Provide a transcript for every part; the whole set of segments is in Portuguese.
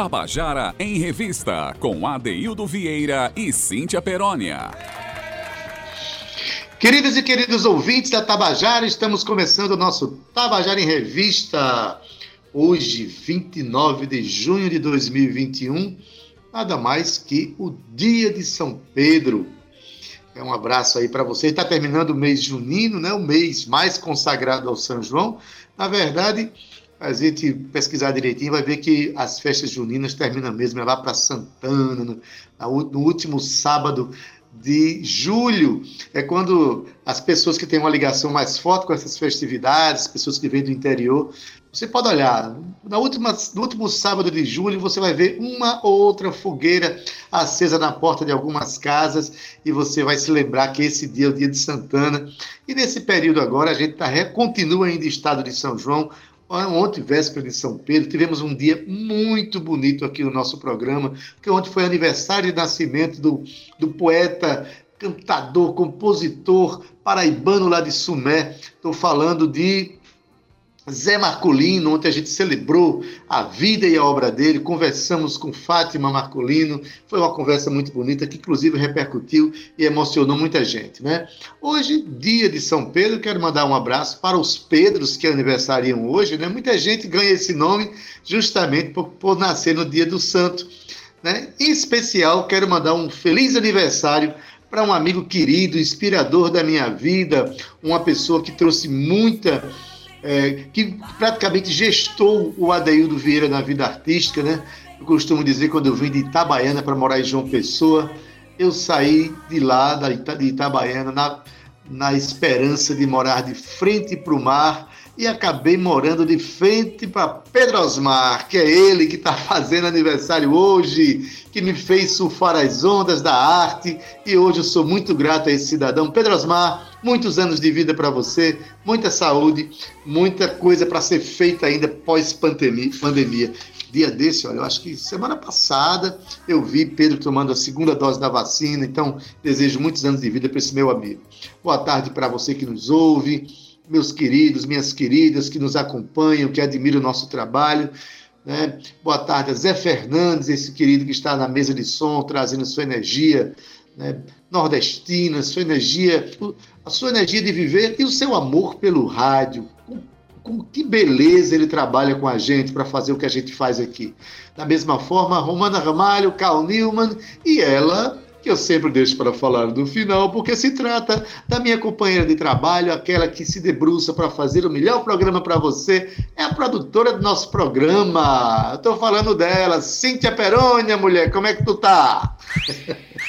Tabajara em Revista, com Adeildo Vieira e Cíntia Perónia. Queridos e queridos ouvintes da Tabajara, estamos começando o nosso Tabajara em Revista. Hoje, 29 de junho de 2021, nada mais que o dia de São Pedro. É um abraço aí para você. Está terminando o mês junino, né? o mês mais consagrado ao São João. Na verdade, a gente pesquisar direitinho vai ver que as festas juninas terminam mesmo é lá para Santana, no, no último sábado de julho é quando as pessoas que têm uma ligação mais forte com essas festividades, pessoas que vêm do interior, você pode olhar, na última, no último sábado de julho você vai ver uma ou outra fogueira acesa na porta de algumas casas e você vai se lembrar que esse dia é o dia de Santana. E nesse período agora a gente tá, continua ainda em estado de São João, Ontem, véspera de São Pedro, tivemos um dia muito bonito aqui no nosso programa, porque ontem foi aniversário de nascimento do, do poeta, cantador, compositor paraibano lá de Sumé. Estou falando de Zé Marcolino, ontem a gente celebrou a vida e a obra dele, conversamos com Fátima Marcolino, foi uma conversa muito bonita, que inclusive repercutiu e emocionou muita gente, né? Hoje, dia de São Pedro, quero mandar um abraço para os Pedros que aniversariam hoje, né? Muita gente ganha esse nome justamente por, por nascer no dia do santo, né? Em especial, quero mandar um feliz aniversário para um amigo querido, inspirador da minha vida, uma pessoa que trouxe muita é, que praticamente gestou o Adeildo Vieira na vida artística, né? Eu costumo dizer, quando eu vim de Itabaiana para morar em João Pessoa, eu saí de lá, de Itabaiana, na, na esperança de morar de frente para o mar e acabei morando de frente para Pedro Osmar, que é ele que está fazendo aniversário hoje, que me fez surfar as ondas da arte e hoje eu sou muito grato a esse cidadão. Pedro Osmar, muitos anos de vida para você, muita saúde, muita coisa para ser feita ainda pós-pandemia. Dia desse, olha, eu acho que semana passada eu vi Pedro tomando a segunda dose da vacina, então desejo muitos anos de vida para esse meu amigo. Boa tarde para você que nos ouve meus queridos, minhas queridas que nos acompanham, que admiram o nosso trabalho. Né? Boa tarde a Zé Fernandes, esse querido que está na mesa de som, trazendo sua energia né? nordestina, sua energia, a sua energia de viver e o seu amor pelo rádio. Com, que beleza ele trabalha com a gente para fazer o que a gente faz aqui. Da mesma forma, Romana Ramalho, Carl Newman e ela que eu sempre deixo para falar no final, porque se trata da minha companheira de trabalho, aquela que se debruça para fazer o melhor programa para você, é a produtora do nosso programa. Estou falando dela, Cíntia Perônia, mulher, como é que tu tá?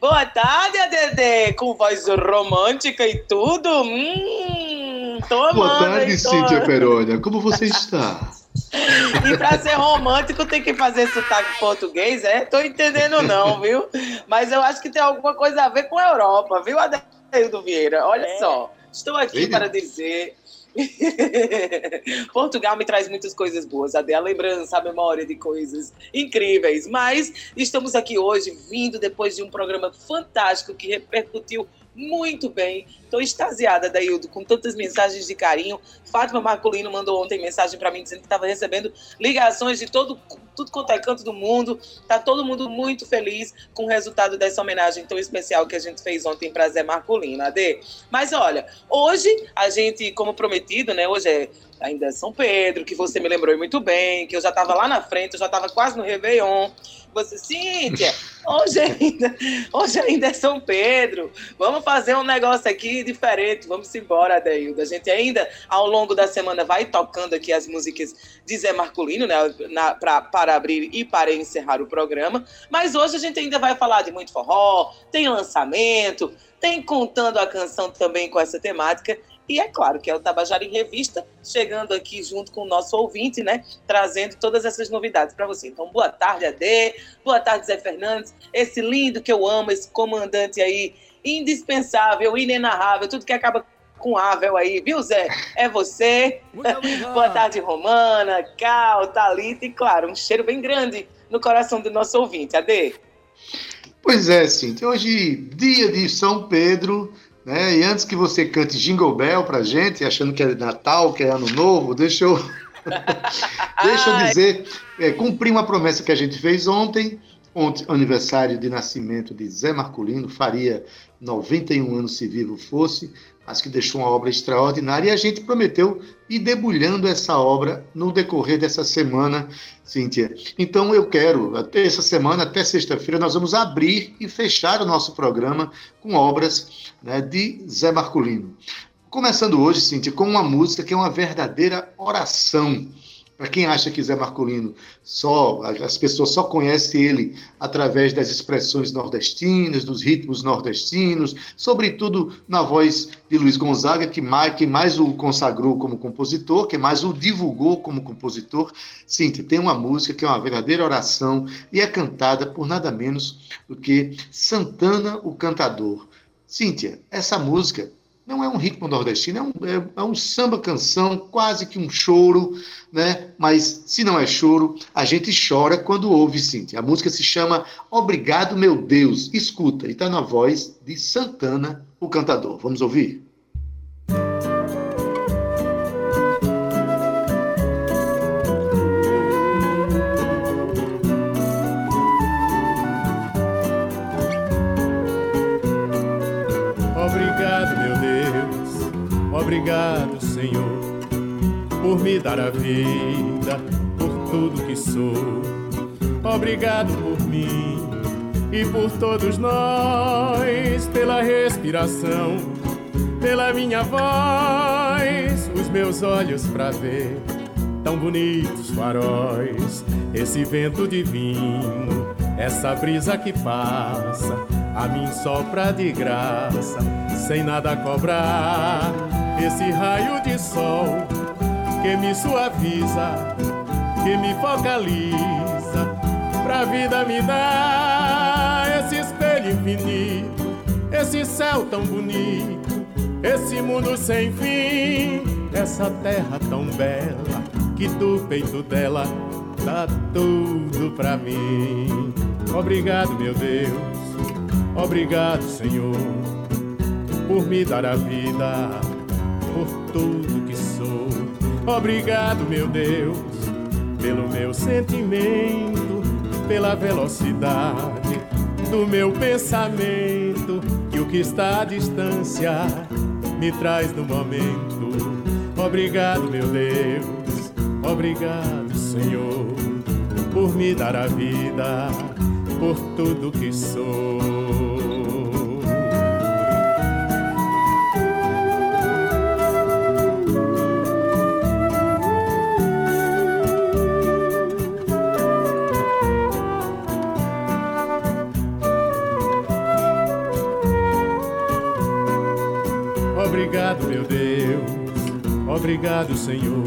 Boa tarde, ADD, com voz romântica e tudo. Hum, tô Boa tarde, Cíntia Perônia, como você está? E para ser romântico tem que fazer sotaque português, é? Tô entendendo não, viu? Mas eu acho que tem alguma coisa a ver com a Europa, viu, Adeildo Vieira? Olha é. só, estou aqui para dizer Portugal me traz muitas coisas boas, até a lembrança, a memória de coisas incríveis. Mas estamos aqui hoje, vindo depois de um programa fantástico que repercutiu muito bem. Estou extasiada, Daildo, com tantas mensagens de carinho. Fátima Marcolino mandou ontem mensagem para mim dizendo que estava recebendo ligações de todo, tudo quanto é canto do mundo. Tá todo mundo muito feliz com o resultado dessa homenagem tão especial que a gente fez ontem para Zé Marcolino, Ade. Mas olha, hoje a gente, como prometido, né? Hoje é ainda é São Pedro, que você me lembrou muito bem, que eu já estava lá na frente, eu já estava quase no Réveillon. Você, Cíntia, hoje ainda, hoje ainda é São Pedro. Vamos fazer um negócio aqui diferente. Vamos embora, Adeildo. A gente ainda, ao longo da semana, vai tocando aqui as músicas de Zé Marcolino, né? Na, pra, para abrir e para encerrar o programa. Mas hoje a gente ainda vai falar de muito forró, tem lançamento, tem contando a canção também com essa temática. E é claro que é o Tabajara em Revista, chegando aqui junto com o nosso ouvinte, né? Trazendo todas essas novidades para você. Então, boa tarde, Ade. Boa tarde, Zé Fernandes. Esse lindo que eu amo, esse comandante aí, indispensável, inenarrável, tudo que acaba com Avel aí, viu, Zé? É você. boa tarde, Romana, Cal, Thalita e, claro, um cheiro bem grande no coração do nosso ouvinte. Ade. Pois é, Cintia. Hoje, dia de São Pedro, Né? E antes que você cante Jingle Bell pra gente, achando que é Natal, que é Ano Novo, deixa eu, deixa eu dizer, é, cumprir uma promessa que a gente fez ontem, ontem, aniversário de nascimento de Zé Marculino, faria 91 anos se vivo fosse, mas que deixou uma obra extraordinária e a gente prometeu ir debulhando essa obra no decorrer dessa semana, Cíntia. Então eu quero, até essa semana, até sexta-feira, nós vamos abrir e fechar o nosso programa com obras né, de Zé Marculino. Começando hoje, Cíntia, com uma música que é uma verdadeira oração para quem acha que Zé Marcolino só as pessoas só conhecem ele através das expressões nordestinas, dos ritmos nordestinos, sobretudo na voz de Luiz Gonzaga, que mais, que mais o consagrou como compositor, que mais o divulgou como compositor. Sim, tem uma música que é uma verdadeira oração e é cantada por nada menos do que Santana o Cantador. Cíntia, essa música não é um ritmo nordestino, é um, é, é um samba canção, quase que um choro, né? Mas se não é choro, a gente chora quando ouve, Cíntia. A música se chama Obrigado, meu Deus. Escuta, e está na voz de Santana, o cantador. Vamos ouvir? Obrigado, Senhor, por me dar a vida, por tudo que sou. Obrigado por mim e por todos nós, pela respiração, pela minha voz, os meus olhos para ver tão bonitos faróis, esse vento divino, essa brisa que passa, a mim sopra de graça, sem nada cobrar esse raio de sol que me suaviza, que me focaliza, pra vida me dá esse espelho infinito, esse céu tão bonito, esse mundo sem fim, essa terra tão bela que do peito dela dá tudo pra mim. Obrigado, meu Deus, obrigado, Senhor, por me dar a vida tudo que sou. Obrigado, meu Deus, pelo meu sentimento, pela velocidade do meu pensamento, que o que está à distância me traz no momento. Obrigado, meu Deus, obrigado, Senhor, por me dar a vida, por tudo que sou. Obrigado, Senhor,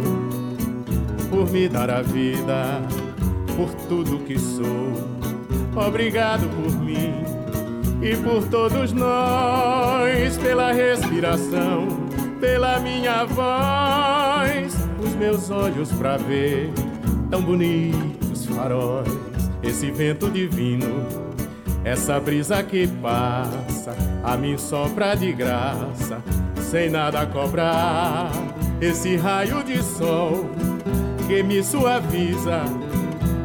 por me dar a vida, por tudo que sou. Obrigado por mim e por todos nós, pela respiração, pela minha voz, os meus olhos para ver tão bonitos faróis, esse vento divino, essa brisa que passa, a mim sopra de graça sem nada cobrar. Esse raio de sol que me suaviza,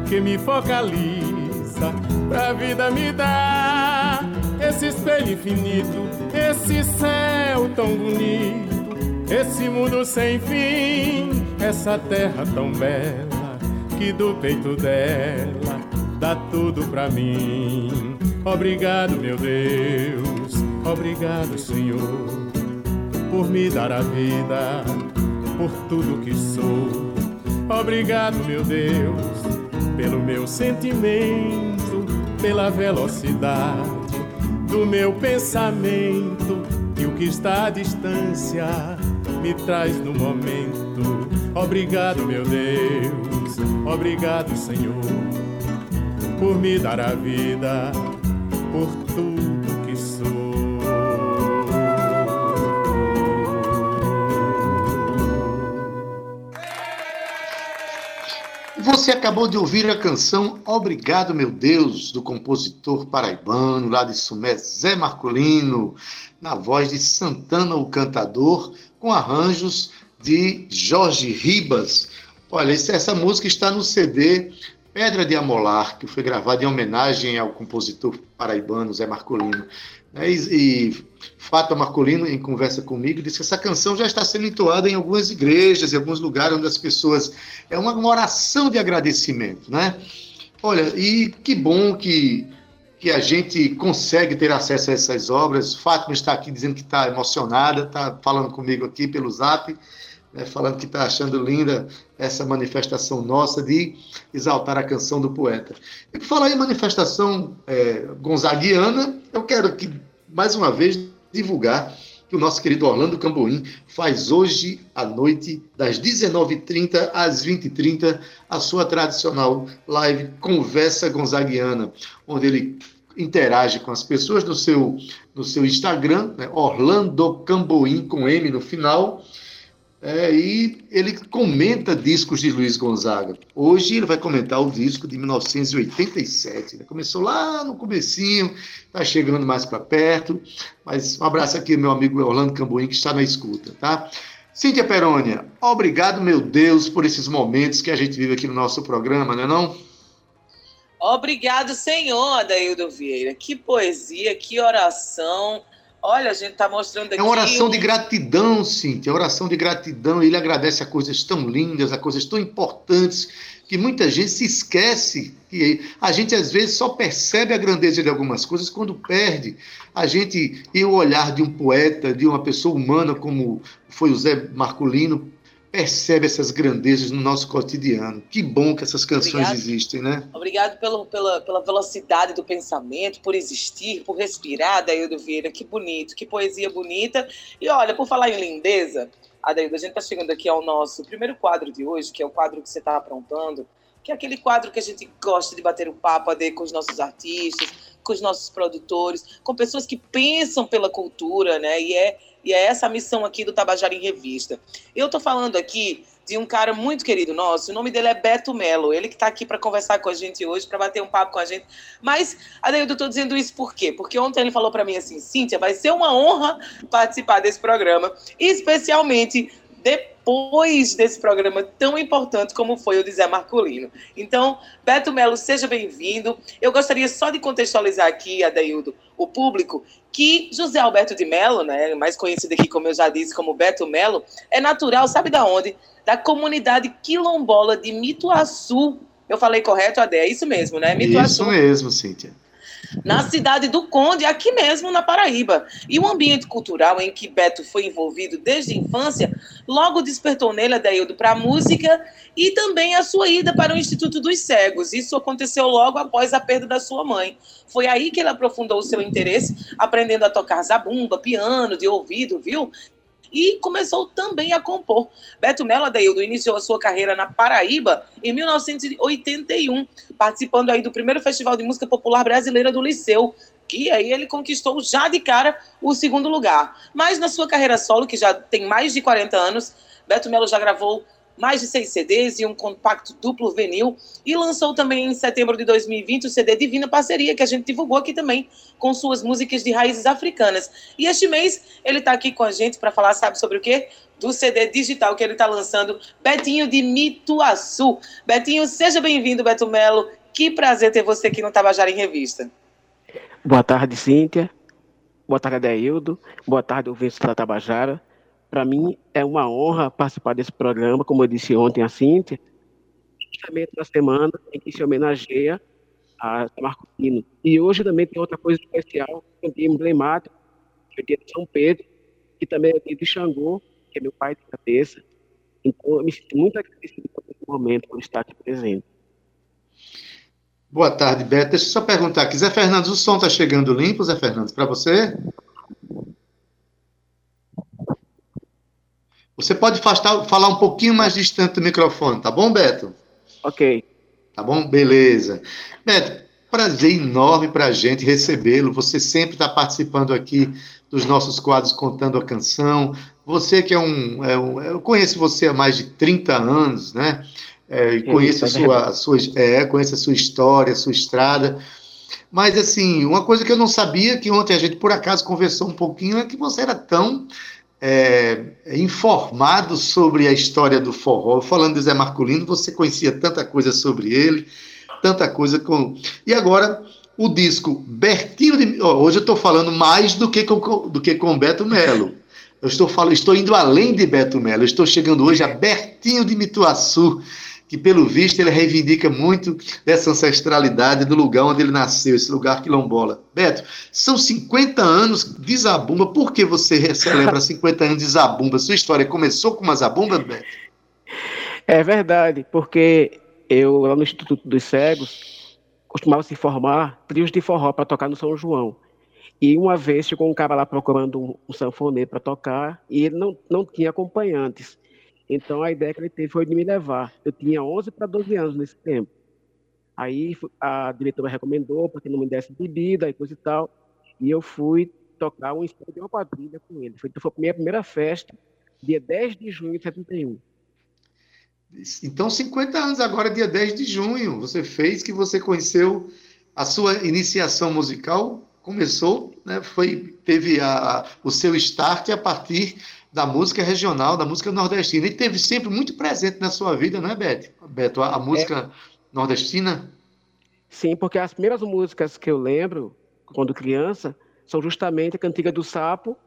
que me focaliza, pra vida me dá esse espelho infinito, esse céu tão bonito, esse mundo sem fim, essa terra tão bela que do peito dela dá tudo pra mim. Obrigado, meu Deus, obrigado, Senhor por me dar a vida, por tudo que sou. Obrigado, meu Deus, pelo meu sentimento, pela velocidade do meu pensamento e o que está à distância me traz no momento. Obrigado, meu Deus, obrigado, Senhor, por me dar a vida, por Você acabou de ouvir a canção Obrigado, meu Deus, do compositor paraibano lá de Sumé, Zé Marcolino, na voz de Santana, o cantador, com arranjos de Jorge Ribas. Olha, essa música está no CD Pedra de Amolar, que foi gravado em homenagem ao compositor paraibano Zé Marcolino. Né? E, e Marcolino, em conversa comigo, disse que essa canção já está sendo entoada em algumas igrejas, em alguns lugares onde as pessoas. É uma, uma oração de agradecimento, né? Olha, e que bom que, que a gente consegue ter acesso a essas obras. Fátima está aqui dizendo que está emocionada, está falando comigo aqui pelo zap né, falando que está achando linda essa manifestação nossa de exaltar a canção do poeta. E por falar em manifestação é, gonzaguiana, eu quero aqui, mais uma vez, divulgar que o nosso querido Orlando Camboim faz hoje à noite, das 19h30 às 20h30, a sua tradicional live Conversa Gonzaguiana, onde ele interage com as pessoas no seu, no seu Instagram, né, Orlando Camboim, com M no final, é, e ele comenta discos de Luiz Gonzaga. Hoje ele vai comentar o disco de 1987. Né? Começou lá no comecinho, está chegando mais para perto. Mas um abraço aqui meu amigo Orlando Cambuim, que está na escuta, tá? Cíntia Perônia, obrigado, meu Deus, por esses momentos que a gente vive aqui no nosso programa, não é não? Obrigado, Senhor, Adaildo Vieira. Que poesia, que oração Olha, a gente está mostrando aqui. É uma oração de gratidão, Cíntia, é oração de gratidão. Ele agradece a coisas tão lindas, a coisas tão importantes, que muita gente se esquece. que A gente, às vezes, só percebe a grandeza de algumas coisas quando perde. A gente, e o olhar de um poeta, de uma pessoa humana, como foi o Zé Marculino, percebe essas grandezas no nosso cotidiano. Que bom que essas canções Obrigado. existem, né? Obrigado pelo, pela, pela velocidade do pensamento, por existir, por respirar, Adaildo Vieira. Que bonito, que poesia bonita. E olha, por falar em lindeza, Adaildo, a gente está chegando aqui ao nosso primeiro quadro de hoje, que é o quadro que você está aprontando, que é aquele quadro que a gente gosta de bater um papo Ade, com os nossos artistas, com os nossos produtores, com pessoas que pensam pela cultura, né? E é e é essa a missão aqui do Tabajara em Revista. Eu estou falando aqui de um cara muito querido nosso, o nome dele é Beto Melo, ele que está aqui para conversar com a gente hoje, para bater um papo com a gente. Mas, Adeildo, eu estou dizendo isso por quê? Porque ontem ele falou para mim assim, Cíntia, vai ser uma honra participar desse programa, especialmente depois desse programa tão importante como foi o de Zé Marcolino. Então, Beto Melo, seja bem-vindo. Eu gostaria só de contextualizar aqui, Adaildo, o público, que José Alberto de Melo, né, mais conhecido aqui, como eu já disse, como Beto Melo, é natural, sabe da onde? Da comunidade quilombola de Mituaçu. Eu falei correto, Ade? É isso mesmo, né? Mituaçu. Isso mesmo, Cíntia na cidade do Conde, aqui mesmo na Paraíba. E o ambiente cultural em que Beto foi envolvido desde a infância logo despertou nele a Deildo para a música e também a sua ida para o Instituto dos Cegos. Isso aconteceu logo após a perda da sua mãe. Foi aí que ele aprofundou o seu interesse, aprendendo a tocar zabumba, piano, de ouvido, viu? E começou também a compor. Beto Mello Adeildo iniciou a sua carreira na Paraíba em 1981, participando aí do primeiro Festival de Música Popular Brasileira do Liceu, que aí ele conquistou já de cara o segundo lugar. Mas na sua carreira solo, que já tem mais de 40 anos, Beto Mello já gravou mais de seis CDs e um compacto duplo vinil. E lançou também em setembro de 2020 o CD Divina Parceria, que a gente divulgou aqui também, com suas músicas de raízes africanas. E este mês ele está aqui com a gente para falar, sabe sobre o quê? Do CD digital que ele está lançando, Betinho de Mituaçu. Betinho, seja bem-vindo, Beto Melo. Que prazer ter você aqui no Tabajara em Revista. Boa tarde, Cíntia. Boa tarde, Adeildo. Boa tarde, ouvintes da Tabajara. Para mim é uma honra participar desse programa, como eu disse ontem a Cíntia, justamente na semana em que se homenageia a Marco Pino. E hoje também tem outra coisa especial, um dia que é o dia de São Pedro, que também é o dia de Xangô, que é meu pai de cabeça. Então, eu me sinto muito agradecido por esse momento, por estar aqui presente. Boa tarde, Beto. Deixa eu só perguntar aqui. Zé Fernandes, o som está chegando limpo, Zé Fernandes, para você? Você pode afastar, falar um pouquinho mais distante do microfone, tá bom, Beto? Ok. Tá bom? Beleza. Beto, prazer enorme para a gente recebê-lo. Você sempre está participando aqui dos nossos quadros Contando a Canção. Você que é um, é um, Eu conheço você há mais de 30 anos, né? é, conheço, a sua, sua, é, conheço a sua história, a sua estrada. Mas, assim, uma coisa que eu não sabia, que ontem a gente por acaso conversou um pouquinho, é que você era tão é, informado sobre a história do forró. Falando de Zé Marculino, você conhecia tanta coisa sobre ele, tanta coisa com. E agora, o disco Bertinho de. Oh, hoje eu estou falando mais do que com, do que com Beto Melo. Eu estou, falando, estou indo além de Beto Melo. Estou chegando hoje a Bertinho de Mituaçu que pelo visto ele reivindica muito dessa ancestralidade do lugar onde ele nasceu, esse lugar quilombola. Beto, são 50 anos de Zabumba. Por que você celebra 50 anos de Zabumba? Sua história começou com uma Zabumba, Beto? É verdade, porque eu, lá no Instituto dos Cegos, costumava se formar trios de forró para tocar no São João. E uma vez chegou um cara lá procurando um, um sanfoneiro para tocar e ele não, não tinha acompanhantes. Então a ideia que ele teve foi de me levar. Eu tinha 11 para 12 anos nesse tempo. Aí a diretora recomendou para que não me desse bebida e coisa e tal. E eu fui tocar um ensaio de uma quadrilha com ele. Foi, foi a minha primeira festa, dia 10 de junho de 71. Então, 50 anos agora, dia 10 de junho, você fez que você conheceu a sua iniciação musical, começou, né, foi, teve a, o seu start a partir da música regional, da música nordestina. E teve sempre muito presente na sua vida, não é, Beto? Beto, a, a música é. nordestina? Sim, porque as primeiras músicas que eu lembro, quando criança, são justamente a Cantiga do Sapo,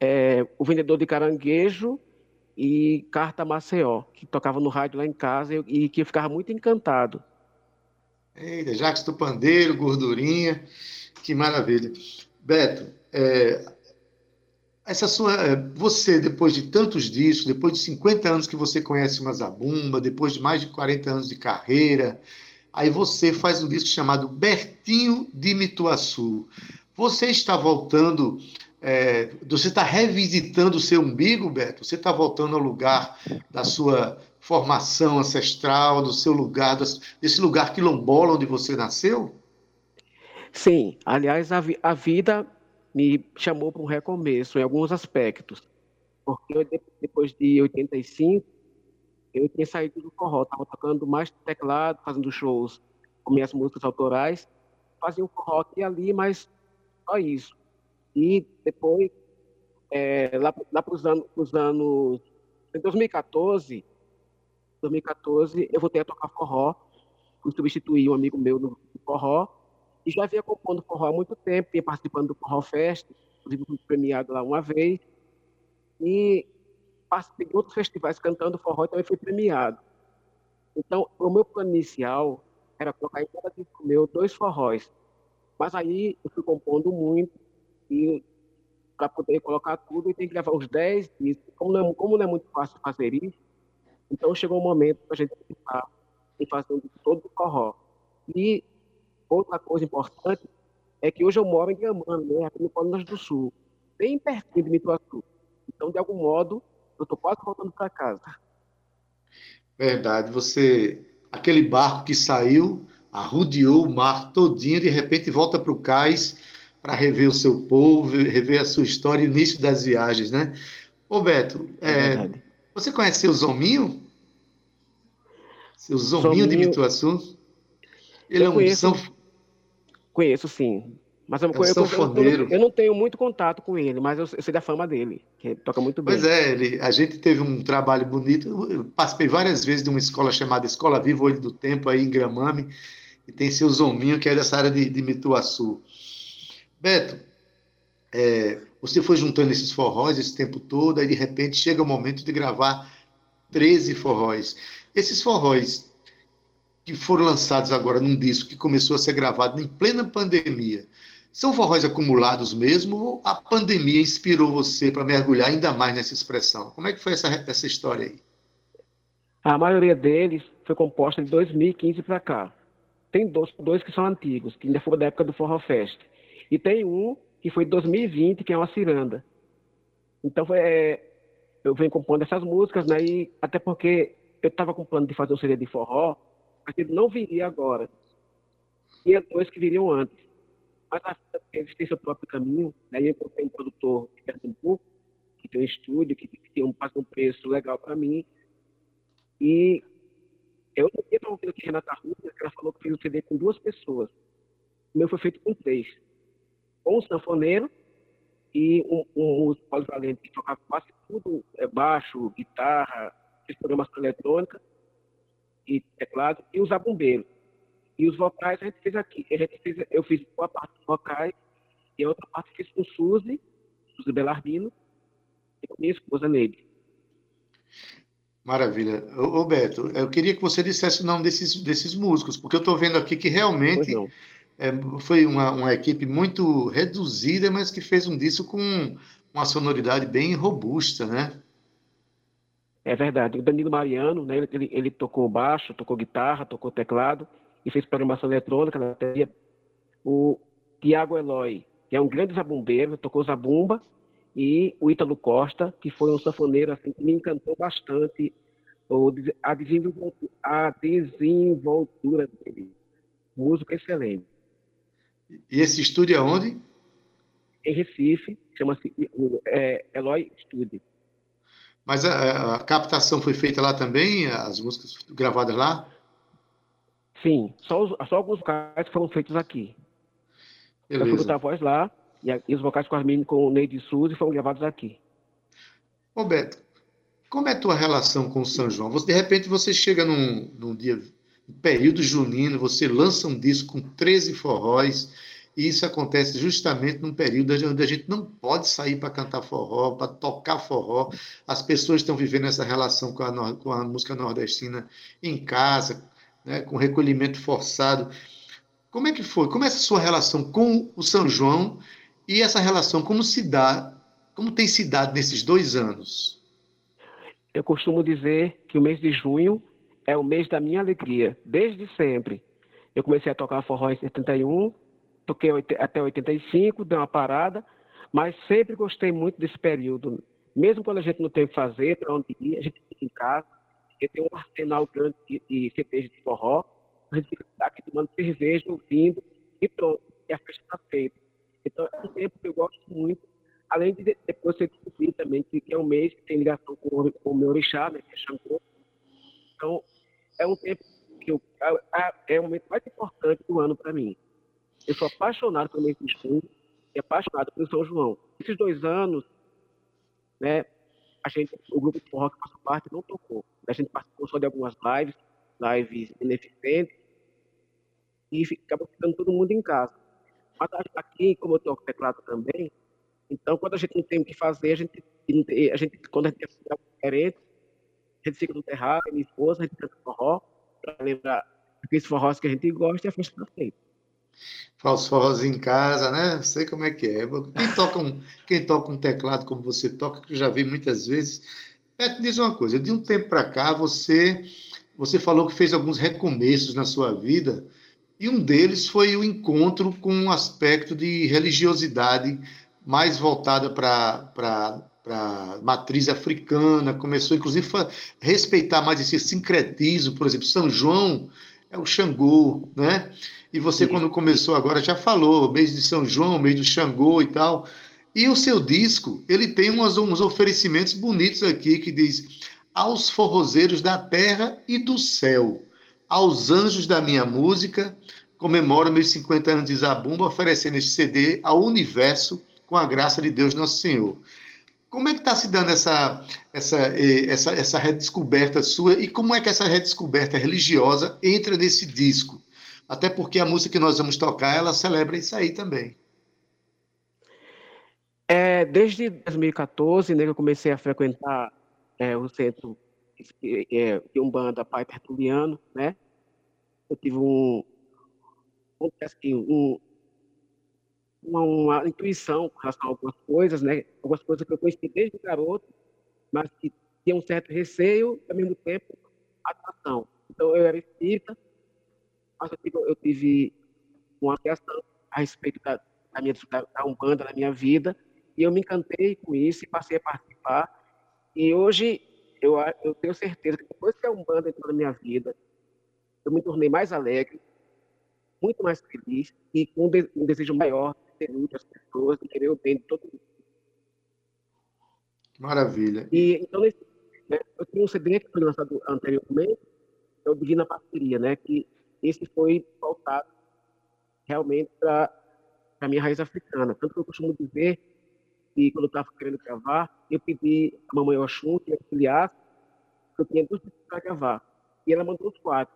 é, O Vendedor de Caranguejo e Carta Maceió, que tocava no rádio lá em casa e, e que eu ficava muito encantado. Eita, Jacques do Pandeiro, gordurinha, que maravilha. Beto, é, essa sua, é, você, depois de tantos discos, depois de 50 anos que você conhece uma Zabumba, depois de mais de 40 anos de carreira, aí você faz um disco chamado Bertinho de Mituaçu. Você está voltando, é, você está revisitando o seu umbigo, Beto? Você está voltando ao lugar da sua formação ancestral, do seu lugar, desse lugar quilombola onde você nasceu? Sim, aliás, a, vi a vida me chamou para um recomeço em alguns aspectos. Porque eu, depois de 85, eu tinha saído do forró, estava tocando mais teclado, fazendo shows com minhas músicas autorais, fazia um forró aqui e ali, mas só isso. E depois, é, lá, lá para os anos, anos, em 2014, 2014, eu voltei a tocar forró, fui substituir um amigo meu no forró, e já vinha compondo forró há muito tempo, vinha participando do Forró Fest, inclusive fui premiado lá uma vez, e participei de outros festivais cantando forró e também fui premiado. Então, o meu plano inicial era colocar em cada disco meu dois forróis, mas aí eu fui compondo muito e para poder colocar tudo, e tem que levar os 10 discos. Como não, é, como não é muito fácil fazer isso, então chegou o um momento para a gente pensar em fazer todo o forró. E Outra coisa importante é que hoje eu moro em Gramame, né, aqui no Polo Norte do Sul, bem pertinho de Mituaçu. Então, de algum modo, eu estou quase voltando para casa. Verdade. Você, aquele barco que saiu, arrudeou o mar todinho, de repente volta para o cais para rever o seu povo, rever a sua história e o início das viagens, né? Ô Beto, é, é você conhece seu Zominho? Seu Zominho, Zominho de Mituaçu? Ele eu é um conheço, Conheço, sim. Mas eu, é eu, eu, eu, não tenho muito contato com ele, mas eu, sei da fama dele, que toca muito bem. Pois é, ele, a gente teve um trabalho bonito. Eu participei várias vezes de uma escola chamada Escola Viva Olho do Tempo, aí em Gramame, e tem seu Zominho, que é dessa área de, de Mituaçu. Beto, é, você foi juntando esses forróis esse tempo todo, aí de repente chega o momento de gravar 13 forróis. Esses forróis que foram lançados agora num disco que começou a ser gravado em plena pandemia, são forróis acumulados mesmo ou a pandemia inspirou você para mergulhar ainda mais nessa expressão? Como é que foi essa, essa história aí? A maioria deles foi composta de 2015 para cá. Tem dois, dois que são antigos, que ainda foram da época do Forró Fest. E tem um que foi de 2020, que é uma ciranda. Então, é, eu venho compondo essas músicas, né? E até porque eu estava com o plano de fazer um CD de forró, aquele não viria agora. Tinha dois que viriam antes. Mas a eles têm seu próprio caminho. Aí né? eu encontrei um produtor de Pernambuco, que tem um estúdio, que, que tem um, um preço legal para mim. E Eu não tinha ouvido aqui Renata Rubens, que ela falou que fez o CD com duas pessoas. O meu foi feito com três. Um sanfoneiro e um, um músico polivalente que tocava quase tudo, é, baixo, guitarra, fez programação eletrônica e teclado, e os abumbeiros. E os vocais a gente fez aqui. A gente fez, eu fiz uma parte dos vocais e a outra parte fiz com Suzy, Suzy Belardino, e com minha esposa Neide. Maravilha. Ô, Beto, eu queria que você dissesse o nome desses, desses músicos, porque eu estou vendo aqui que realmente é, foi uma, uma equipe muito reduzida, mas que fez um disco com uma sonoridade bem robusta, né? É verdade. O Danilo Mariano, né, ele, ele tocou baixo, tocou guitarra, tocou teclado e fez programação eletrônica na. O Tiago Eloy, que é um grande zabumbeiro, tocou zabumba, e o Ítalo Costa, que foi um sanfoneiro assim, que me encantou bastante a desenvoltura, a desenvoltura dele. Música excelente. E esse estúdio é onde? Em Recife, chama-se é, Eloy Studio. Mas a, a, captação foi feita lá também, as músicas gravadas lá? Sim, só, os, só alguns vocais foram feitos aqui. Beleza. Eu fui botar a voz lá, e, a, e os vocais com Arminio com o Neide Souza foram gravados aqui. Roberto, como é a tua relação com o São João? Você, de repente você chega num, num dia, um período junino, você lança um disco com 13 forróis, e isso acontece justamente num período onde a gente não pode sair para cantar forró, para tocar forró. As pessoas estão vivendo essa relação com a, com a música nordestina em casa, né, com recolhimento forçado. Como é que foi? Como é a sua relação com o São João e essa relação como se dá, como tem se dado nesses dois anos? Eu costumo dizer que o mês de junho é o mês da minha alegria, desde sempre. Eu comecei a tocar forró em 71, toquei até 85, dei uma parada, mas sempre gostei muito desse período. Mesmo quando a gente não tem o que fazer, para onde ir, a gente fica em casa, porque tem um arsenal grande de, cerveja de forró, a gente fica aqui tomando cerveja, ouvindo, e pronto, e a festa está feita. Então, é um tempo que eu gosto muito, além de depois você descobrir também que é um mês que tem ligação com, com o meu orixá, né, que é Xangô. Então, é um tempo que eu, é, é o momento mais importante do ano para mim. Eu sou apaixonado pelo de junho e apaixonado pelo São João. Esses dois anos, né, a gente, o grupo de forró que faço parte não tocou. A gente participou só de algumas lives, lives beneficentes, e acabou ficando todo mundo em casa. Mas aqui, como eu toco teclado também, então quando a gente não tem o que fazer, a gente, a gente quando a gente tem algo diferente, a gente fica no terrado, minha esposa, a gente canta forró, para lembrar aqueles forrós que a gente gosta e a festa está feita. Faz forros em casa, né? Sei como é que é. Quem toca um, quem toca um teclado como você toca, que eu já vi muitas vezes. É, diz uma coisa, de um tempo para cá, você, você falou que fez alguns recomeços na sua vida, e um deles foi o encontro com um aspecto de religiosidade mais voltada para a matriz africana, começou inclusive a respeitar mais esse sincretismo, por exemplo, São João é o Xangô, né? E você, quando começou agora, já falou, mês de São João, mês do Xangô e tal. E o seu disco, ele tem uns, uns oferecimentos bonitos aqui que diz aos forrozeiros da terra e do céu, aos anjos da minha música, comemoro meus 50 anos de Zabumba, oferecendo este CD ao universo com a graça de Deus Nosso Senhor. Como é que está se dando essa, essa, eh, essa, essa redescoberta sua e como é que essa redescoberta religiosa entra nesse disco? Até porque a música que nós vamos tocar, ela celebra isso aí também. É, desde 2014, né, que eu comecei a frequentar é, o centro é, de Umbanda Pai Tertuliano, né? Eu tive um, assim, um, uma, uma, intuição com relação a algumas coisas, né? Algumas coisas que eu conheci desde garoto, mas que tinha um certo receio e, ao mesmo tempo, atração. Então, eu era espírita, mas eu tive, eu tive uma reação a respeito da, da minha da Umbanda na minha vida, e eu me encantei com isso e passei a participar. E hoje eu, eu tenho certeza que depois que a Umbanda entrou na minha vida, eu me tornei mais alegre, muito mais feliz e com um desejo maior de ter muitas pessoas, de querer o bem de todo mundo. Maravilha. E então, né, eu tinha um CD que foi lançado anteriormente, é o Divina Parceria, né? Que esse foi voltado realmente para a minha raiz africana. Tanto que eu costumo dizer que quando eu estava querendo gravar, eu pedi a mamãe Oxum que auxiliasse, que eu tinha dois discos para gravar. E ela mandou os quatro.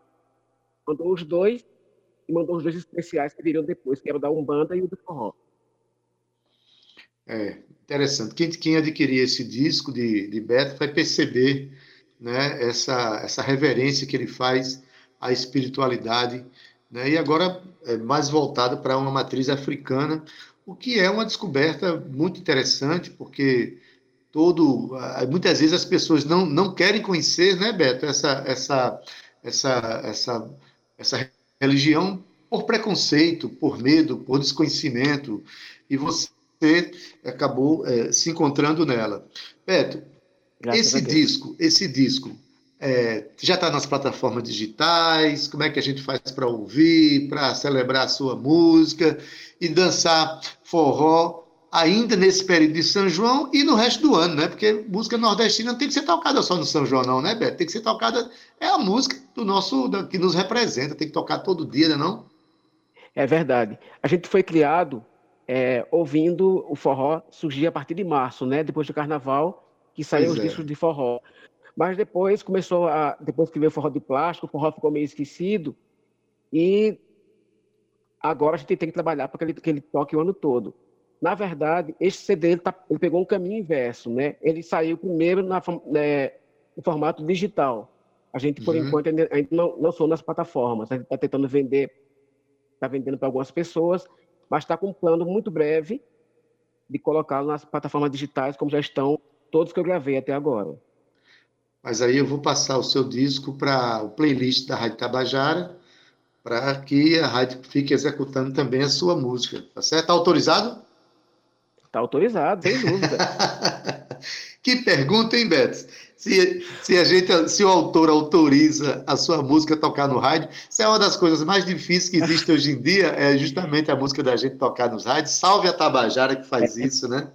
Mandou os dois e mandou os dois especiais que viriam depois, que era o da Umbanda e o do Forró. É, interessante. Quem, quem adquirir esse disco de, de Beto vai perceber né, essa, essa reverência que ele faz à espiritualidade, né, e agora é mais voltado para uma matriz africana, o que é uma descoberta muito interessante, porque todo muitas vezes as pessoas não, não querem conhecer, né, Beto, essa, essa, essa, essa, essa religião por preconceito, por medo, por desconhecimento, e você acabou é, se encontrando nela. Beto, Graças esse disco, esse disco é, já está nas plataformas digitais? Como é que a gente faz para ouvir, para celebrar a sua música e dançar forró ainda nesse período de São João e no resto do ano, né? Porque música nordestina não tem que ser tocada só no São João, não, né, Beto? Tem que ser tocada. É a música do nosso da, que nos representa, tem que tocar todo dia, né, não? É verdade. A gente foi criado é, ouvindo o forró surgir a partir de março, né? Depois do carnaval, que saiu os é. discos de forró. Mas depois começou a. Depois que veio o forró de plástico, o forró ficou meio esquecido. E agora a gente tem que trabalhar para que ele, que ele toque o ano todo. Na verdade, esse CD ele, tá, ele pegou um caminho inverso, né? Ele saiu primeiro na, né, no formato digital. A gente, por uhum. enquanto, ainda, ainda não lançou nas plataformas. A gente está tentando vender, está vendendo para algumas pessoas, mas está com um plano muito breve de colocá-lo nas plataformas digitais, como já estão todos que eu gravei até agora. Mas aí eu vou passar o seu disco para o playlist da Rádio Tabajara, para que a rádio fique executando também a sua música. Tá certo? Está autorizado? Está autorizado, sem dúvida. que pergunta, hein, Beto? Se, se, a gente, se o autor autoriza a sua música a tocar no rádio, isso é uma das coisas mais difíceis que existe hoje em dia, é justamente a música da gente tocar nos rádios. Salve a Tabajara que faz é. isso, né?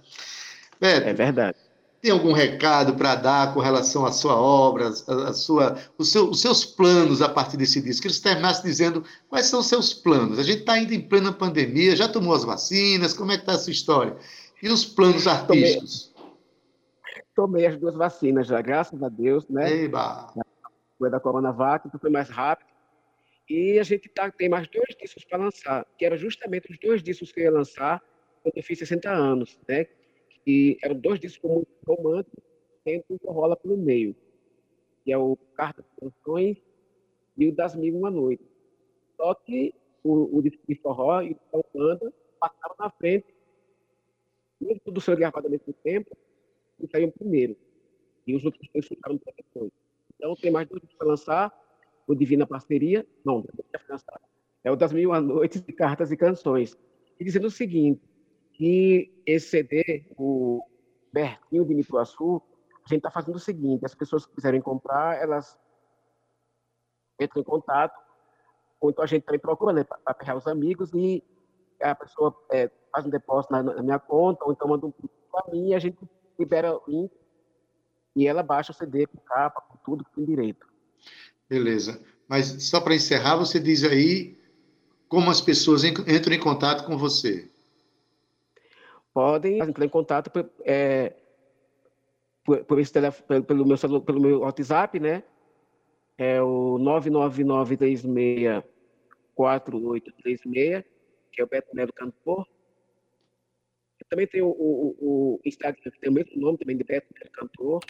Beto, é verdade. Tem algum recado para dar com relação à sua obra, a, a sua, seu, os seus planos a partir desse disco? Que eles terminassem dizendo quais são os seus planos. A gente está ainda em plena pandemia, já tomou as vacinas, como é que está essa história? E os planos artísticos? tomei as duas vacinas já, graças a Deus, né? Eba! Foi da Coronavac, então foi mais rápido. E a gente tá, tem mais dois discos para lançar, que eram justamente os dois discos que eu ia lançar quando eu fiz 60 anos, né? E eram dois discos muito românticos, tendo um rola pelo meio, que é o Carta de Canções e o Das Mil Uma Noite. Só que o, o disco de forró e o banda passaram na frente, mesmo tudo foi gravado ao mesmo tempo, que saiu primeiro. E os outros dois ficaram depois. Então, tem mais dois para lançar. O Divina Parceria, não. É o das Mil a Noites de Cartas e Canções. E dizendo o seguinte, que esse CD, o Bertinho de Nipuaçu, a gente está fazendo o seguinte, as pessoas que quiserem comprar, elas entram em contato, ou então a gente também procura né, para pegar os amigos e a pessoa é, faz um depósito na, na, minha conta, ou então manda um para mim e a gente libera o link e ela baixa o CD com capa, com tudo que tem direito. Beleza. Mas só para encerrar, você diz aí como as pessoas entram em contato com você. Podem entrar em contato é, por, por esse telefone, pelo, meu celular, pelo meu WhatsApp, né? É o 999364836, que é o Beto Melo Cantor. Também tem o, o, o Instagram, que tem o mesmo nome também de Beto, é cantor.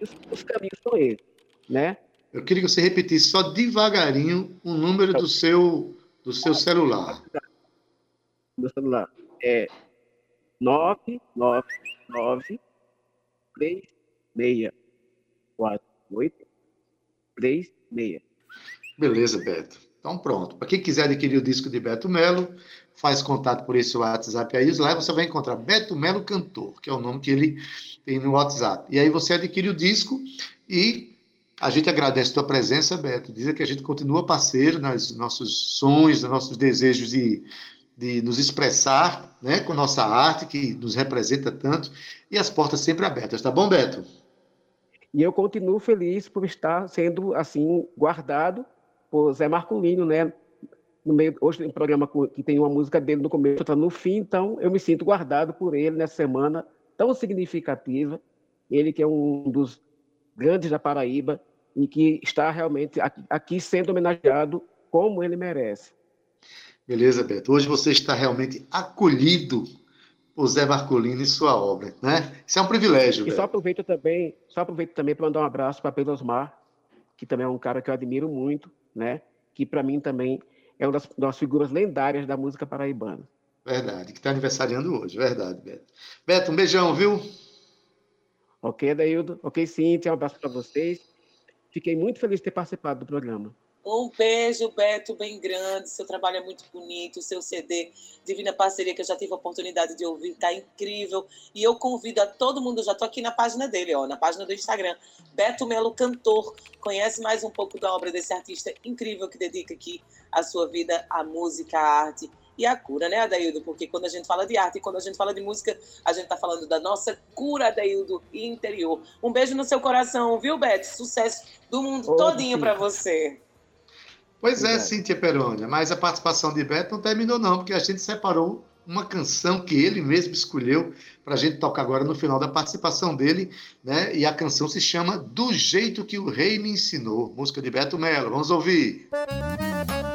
Os, os, caminhos são esses, né? Eu queria que você repetisse só devagarinho o número do seu, do seu celular. Meu celular é 999 3648 36. Beleza, Beto. Então pronto. Para quem quiser adquirir o disco de Beto Melo, faz contato por esse WhatsApp aí, lá você vai encontrar Beto Melo Cantor, que é o nome que ele tem no WhatsApp. E aí você adquire o disco e a gente agradece a tua presença, Beto. Diz que a gente continua parceiro nos nossos sonhos, nos nossos desejos de, de nos expressar né, com nossa arte, que nos representa tanto, e as portas sempre abertas. Tá bom, Beto? E eu continuo feliz por estar sendo assim guardado por Zé Marcolino, né? No meio, hoje tem um programa que tem uma música dele no começo, outra no fim, então eu me sinto guardado por ele nessa semana tão significativa. Ele que é um dos grandes da Paraíba e que está realmente aqui, aqui sendo homenageado como ele merece. Beleza, Beto. Hoje você está realmente acolhido por Zé Marcolino e sua obra, né? Isso é um privilégio. E Beto. só aproveito também, só aproveito também para mandar um abraço para Pedro Osmar, que também é um cara que eu admiro muito, né? Que para mim também é uma das, das, figuras lendárias da música paraibana. Verdade, que está aniversariando hoje, verdade, Beto. Beto, um beijão, viu? Ok, Daildo. Ok, Cíntia, um abraço para vocês. Fiquei muito feliz de ter participado do programa. Um beijo, Beto, bem grande. Seu trabalho é muito bonito. Seu CD, Divina Parceria, que eu já tive a oportunidade de ouvir, está incrível. E eu convido a todo mundo, já estou aqui na página dele, ó, na página do Instagram. Beto Melo Cantor. Conhece mais um pouco da obra desse artista incrível que dedica aqui a sua vida à música, à arte e a cura, né, Adaildo? Porque quando a gente fala de arte e quando a gente fala de música, a gente está falando da nossa cura, Adaildo, interior. Um beijo no seu coração, viu, Beto? Sucesso do mundo Ô, todinho para você. Pois é, Cíntia Perônia, mas a participação de Beto não terminou não, porque a gente separou uma canção que ele mesmo escolheu para a gente tocar agora no final da participação dele, né? E a canção se chama Do Jeito que o Rei Me Ensinou, música de Beto Mello. Vamos ouvir. Música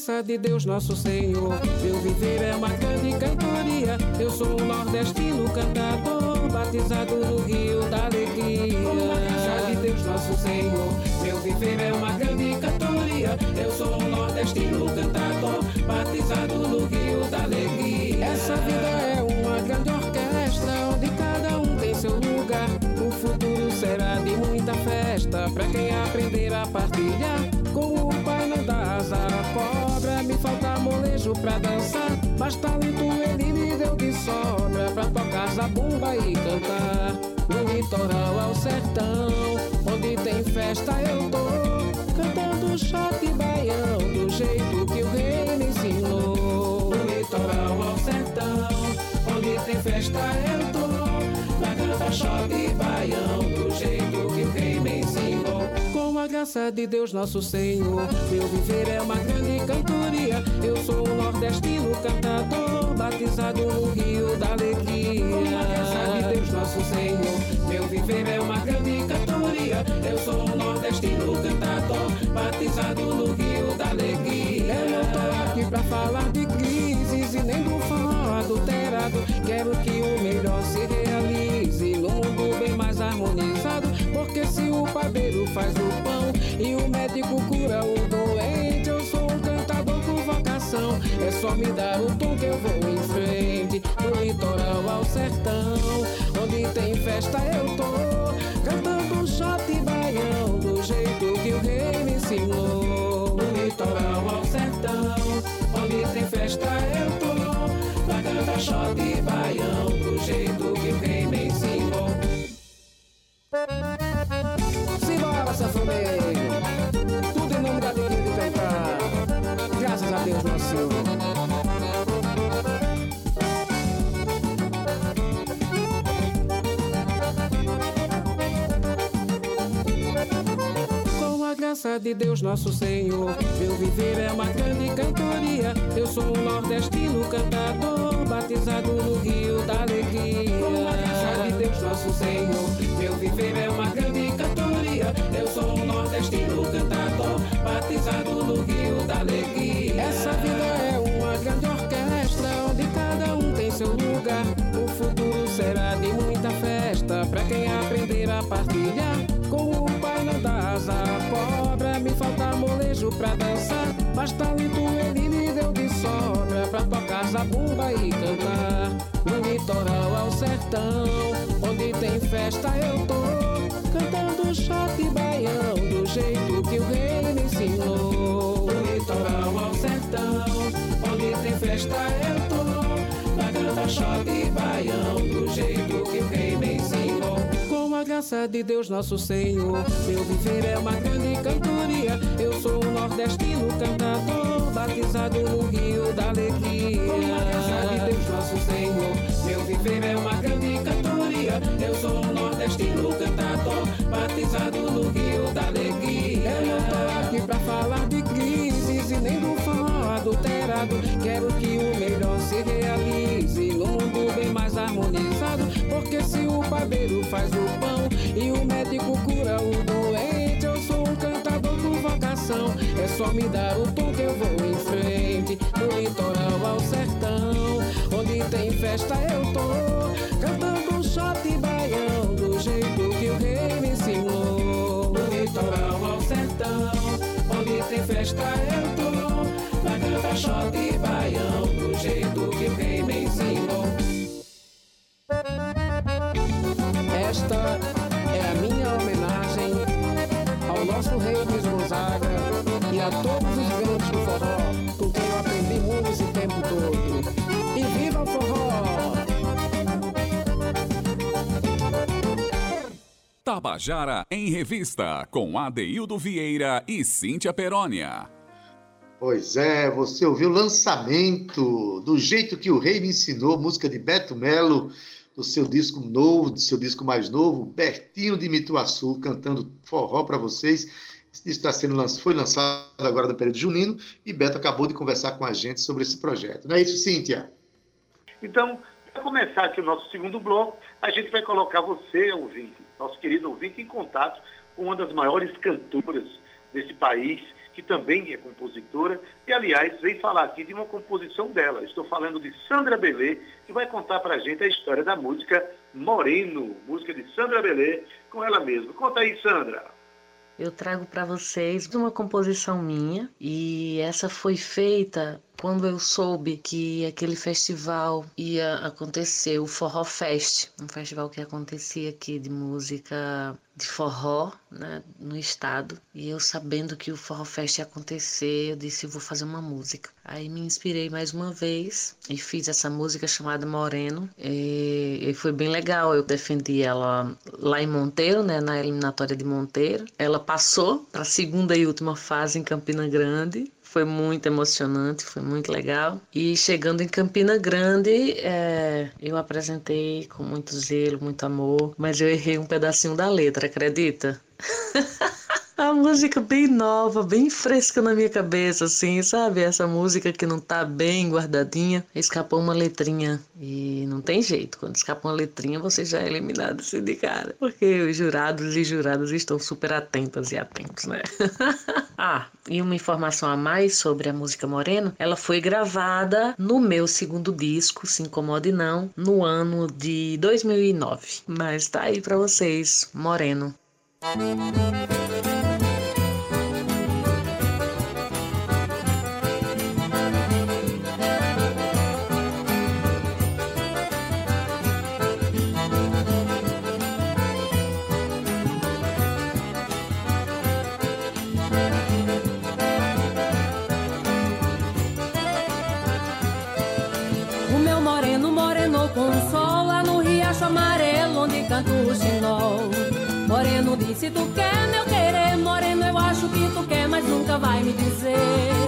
graça de Deus nosso Senhor. Meu viver é uma grande cantoria. Eu sou um nordestino cantador, batizado no rio da alegria. Com graça de Deus nosso Senhor. Meu viver é uma grande cantoria. Eu sou um nordestino cantador, batizado no rio da alegria. Essa vida é uma grande orquestra onde cada um tem seu lugar. O futuro será de muita festa para quem aprender a partilhar pra dançar, mas talento ele me deu de sobra pra tocar zabumba e cantar. Do litoral ao sertão, onde tem festa eu tô cantando shot baião do jeito que o rei me ensinou. Do litoral ao sertão, onde tem festa eu tô pra cantar shot baião do jeito que o rei me ensinou a graça de Deus nosso Senhor. Meu viver é uma grande cantoria. Eu sou um nordestino cantador, batizado no rio da alegria. De Deus nosso Senhor. Meu viver é uma grande cantoria. Eu sou um nordestino cantador, batizado no rio da alegria. Eu não tô aqui pra falar de crises e nem do forró adulterado. Quero que o melhor se realize num mundo bem mais harmonizado. Porque se o padeiro faz o pão e o médico cura o doente, com vocação. É só me dar o tom que eu vou em frente, do litoral ao sertão. Onde tem festa eu tô, cantando shot e baião, do jeito que o rei me ensinou. Do litoral ao sertão, onde tem festa eu tô, pra cantar shot e baião, do jeito que o rei me ensinou. Graça de Deus nosso Senhor. Meu viver é uma grande cantoria. Eu sou um nordestino cantador, batizado no rio da alegria. Com a graça de Deus nosso Senhor. Meu viver é uma grande cantoria. Eu sou um nordestino cantador, batizado no rio da alegria. Essa vida é uma grande orquestra onde cada um tem seu lugar. O futuro será de muita festa para quem aprender a partilhar com o pai não dá asa cobra Me falta molejo pra dançar. Mas talento ele me deu de sobra Pra tocar zabumba e cantar. No litoral ao sertão Onde tem festa eu tô. Cantando shot baião Do jeito que o rei me ensinou. No litoral ao sertão Onde tem festa eu tô. Cantar shot baião Do jeito que o rei graça de Deus nosso Senhor. Meu viver é uma grande cantoria. Eu sou um nordestino cantador, batizado no rio da alegria. Com a graça de Deus nosso Senhor. Meu viver é uma grande cantoria. Eu sou um nordestino cantador, batizado no rio da alegria. Eu não tô aqui pra falar Quero que o melhor se realize no mundo bem mais harmonizado. Porque se o padeiro faz o pão e o médico cura o doente, eu sou um cantador por vocação. É só me dar o tom que eu vou em frente, do litoral ao sertão. Onde tem festa eu tô, cantando canta shot baião, do jeito que o rei me ensinou. Esta é a minha homenagem ao nosso rei Luiz Gonzaga e a todos os grandes do forró, com quem eu aprendi muito esse tempo todo. E viva o forró! Tabajara em Revista, com Adeildo Vieira e Cíntia Perónia. Pois é, você ouviu o lançamento do jeito que o rei me ensinou, música de Beto Melo, do seu disco novo, do seu disco mais novo, Bertinho de Mituaçu, cantando forró para vocês. Disco está sendo lançado, foi lançado agora no período junino e Beto acabou de conversar com a gente sobre esse projeto. Não é isso, Cíntia? Então, para começar aqui o nosso segundo bloco, a gente vai colocar você, ouvinte, nosso querido ouvinte, em contato com uma das maiores cantoras desse país, que também é compositora, e aliás veio falar aqui de uma composição dela. Estou falando de Sandra Belê, que vai contar para a gente a história da música Moreno, música de Sandra Belê, com ela mesma. Conta aí, Sandra. Eu trago para vocês uma composição minha e essa foi feita quando eu soube que aquele festival ia acontecer, o Forró Fest, um festival que acontecia aqui de música de forró, né, no estado. E eu sabendo que o Forró Fest ia acontecer, eu disse, eu vou fazer uma música. Aí me inspirei mais uma vez e fiz essa música chamada Moreno. E, e foi bem legal, eu defendi ela lá em Monteiro, né, na eliminatória de Monteiro. Ela passou para a segunda e última fase em Campina Grande foi muito emocionante, foi muito legal. E chegando em Campina Grande, é, eu apresentei com muito zelo, muito amor, mas eu errei um pedacinho da letra, acredita? A música bem nova, bem fresca na minha cabeça, assim, sabe? Essa música que não tá bem guardadinha. Escapou uma letrinha. E não tem jeito. Quando escapa uma letrinha, você já é eliminado assim de cara. Porque os jurados e juradas estão super atentas e atentos, né? ah, e uma informação a mais sobre a música Moreno. Ela foi gravada no meu segundo disco, Se Incomode Não, no ano de 2009. Mas tá aí pra vocês, Moreno. Disse tu quer meu querer, moreno eu acho que tu quer, mas nunca vai me dizer.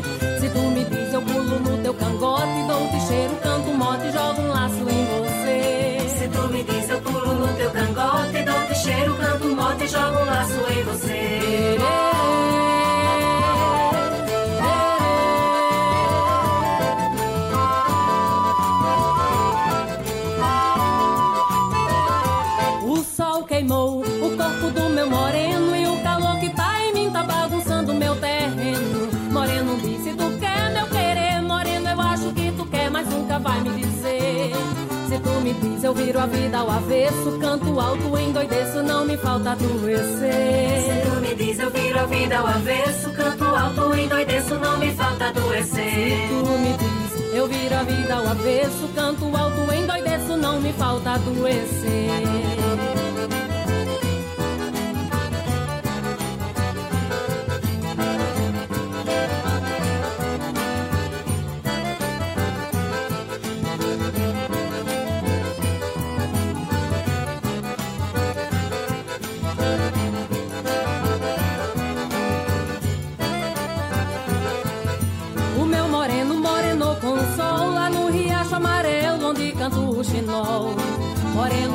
Eu viro a vida ao avesso, canto alto, endoideço, não me falta adoecer. Se tu me diz eu viro a vida ao avesso, canto alto, endoideço, não me falta adoecer. Se tu me diz, eu viro a vida ao avesso, canto alto, endoideço, não me falta adoecer.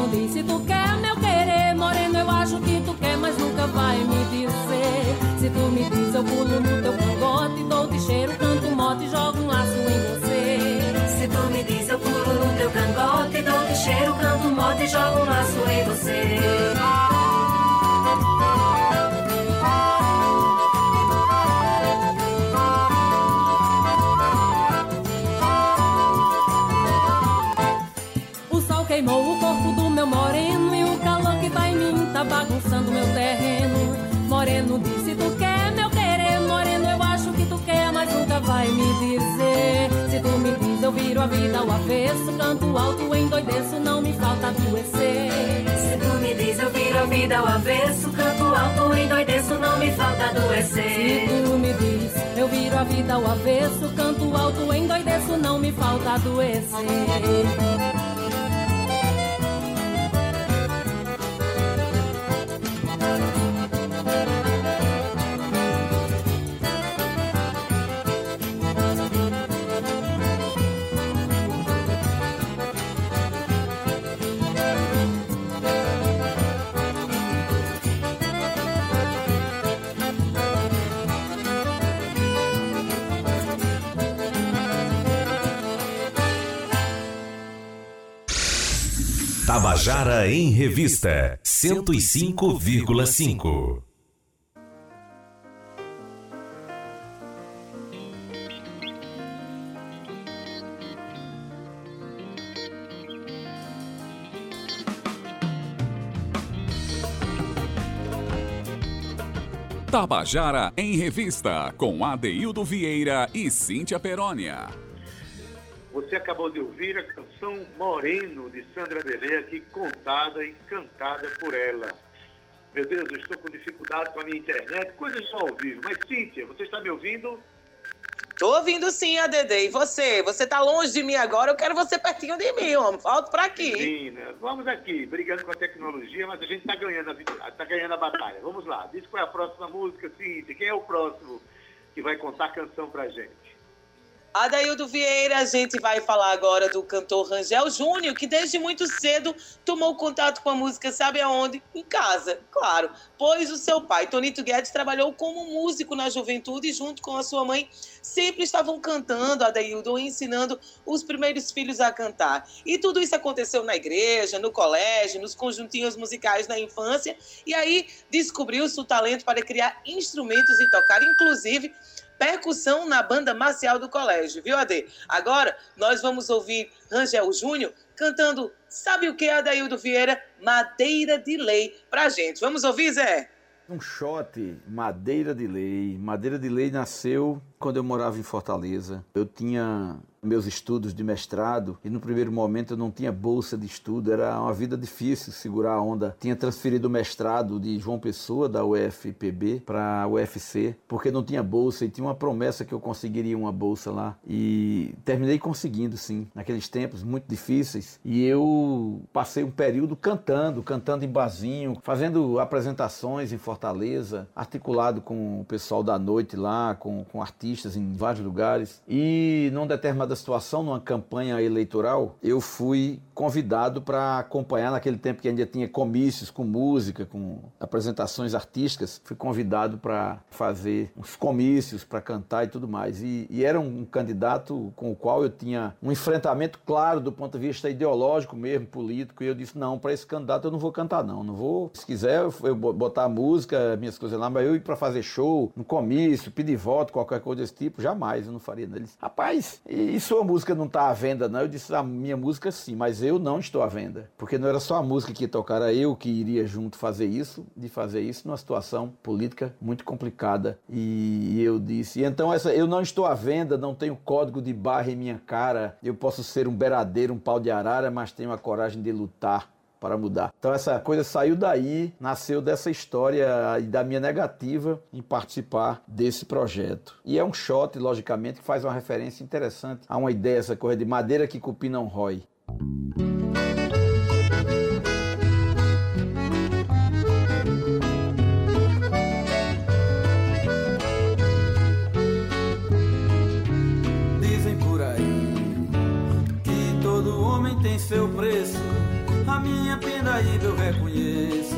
Moreno disse, tu eu viro a vida ao avesso, canto alto endoideço, não me falta adoecer. Se tu me diz, eu viro a vida ao avesso, canto alto, endoideço, não me falta Se adoecer. tu me diz, eu viro a vida ao avesso, canto alto, endoideço, não me falta adoecer. Tabajara em Revista 105,5. Tabajara em Revista, com Adeildo Vieira e Cíntia Perónia. Você acabou de ouvir a canção Moreno, de Sandra Belê, aqui contada e cantada por ela. Meu Deus, eu estou com dificuldade com a minha internet, coisa só ao vivo. Mas, Cíntia, você está me ouvindo? Tô ouvindo sim, ADD. E você? Você tá longe de mim agora, eu quero você pertinho de mim, homem. Falta pra aqui. Menina, vamos aqui, brigando com a tecnologia, mas a gente está ganhando, a tá ganhando a batalha. Vamos lá, diz qual é a próxima música, Cíntia. Quem é o próximo que vai contar a canção pra gente? Adaildo Vieira, a gente vai falar agora do cantor Rangel Júnior, que desde muito cedo tomou contato com a música, sabe aonde? Em casa, claro. Pois o seu pai, Tonito Guedes, trabalhou como músico na juventude e junto com a sua mãe sempre estavam cantando, Adaildo, ensinando os primeiros filhos a cantar. E tudo isso aconteceu na igreja, no colégio, nos conjuntinhos musicais na infância, e aí descobriu-se o talento para criar instrumentos e tocar, inclusive percussão na banda marcial do colégio, viu, Ade? Agora nós vamos ouvir Rangel Júnior cantando, sabe o que, Adaildo Vieira? Madeira de Lei pra gente. Vamos ouvir, Zé? Um shot, Madeira de Lei. Madeira de Lei nasceu quando eu morava em Fortaleza. Eu tinha meus estudos de mestrado e no primeiro momento eu não tinha bolsa de estudo, era uma vida difícil segurar a onda. Tinha transferido o mestrado de João Pessoa, da UFPB, para a UFC, porque não tinha bolsa e tinha uma promessa que eu conseguiria uma bolsa lá. E terminei conseguindo, sim, naqueles tempos muito difíceis. E eu passei um período cantando, cantando em barzinho, fazendo apresentações em Fortaleza, articulado com o pessoal da noite lá, com, com artistas em vários lugares. E numa determinada situação, numa campanha eleitoral, eu fui convidado para acompanhar naquele tempo que ainda tinha comícios com música, com apresentações artísticas. Fui convidado para fazer uns comícios, para cantar e tudo mais. E, e era um candidato com o qual eu tinha um enfrentamento claro do ponto de vista ideológico mesmo, político. E eu disse: não, para esse candidato eu não vou cantar, não. Não vou. Se quiser, eu- eu bo- botar a música, minhas coisas lá, mas eu ir para fazer show, no comício, pedir voto, qualquer coisa desse tipo, jamais, eu não faria. Ele disse, rapaz, e, e sua música não está à venda, não? Eu disse, a minha música sim, mas eu não estou à venda. Porque não era só a música que ia tocar, era eu que iria junto fazer isso, de fazer isso numa situação política muito complicada. E, eu disse, então essa, eu não estou à venda, não tenho código de barra em minha cara, eu posso ser um beradeiro, um pau de arara, mas tenho a coragem de lutar para mudar. Então essa coisa saiu daí, nasceu dessa história e da minha negativa em participar desse projeto. E é um shot, logicamente, que faz uma referência interessante a uma ideia, essa coisa de madeira que cupim não rói. Dizem por aí que todo homem tem A minha pindaíba eu reconheço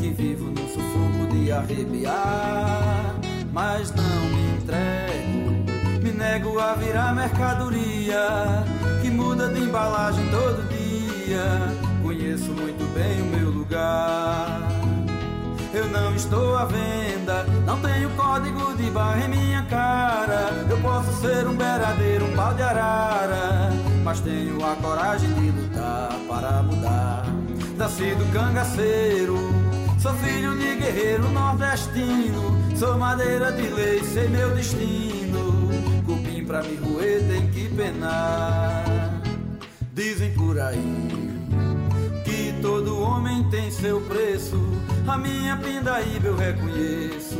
que vivo no sufoco de arrepiar, mas não me entrego, nego a virar mercadoria que muda de embalagem todo dia. Conheço muito bem o meu lugar. Eu não estou à venda, não tenho código de barra em minha cara. Eu posso ser um beradeiro, um pau de arara, mas tenho a coragem de lutar para mudar. Nascido cangaceiro, sou filho de guerreiro nordestino. Sou madeira de lei, sei meu destino. Pra me roer tem que penar. Dizem por aí que todo homem tem seu preço. A minha pindaíba eu reconheço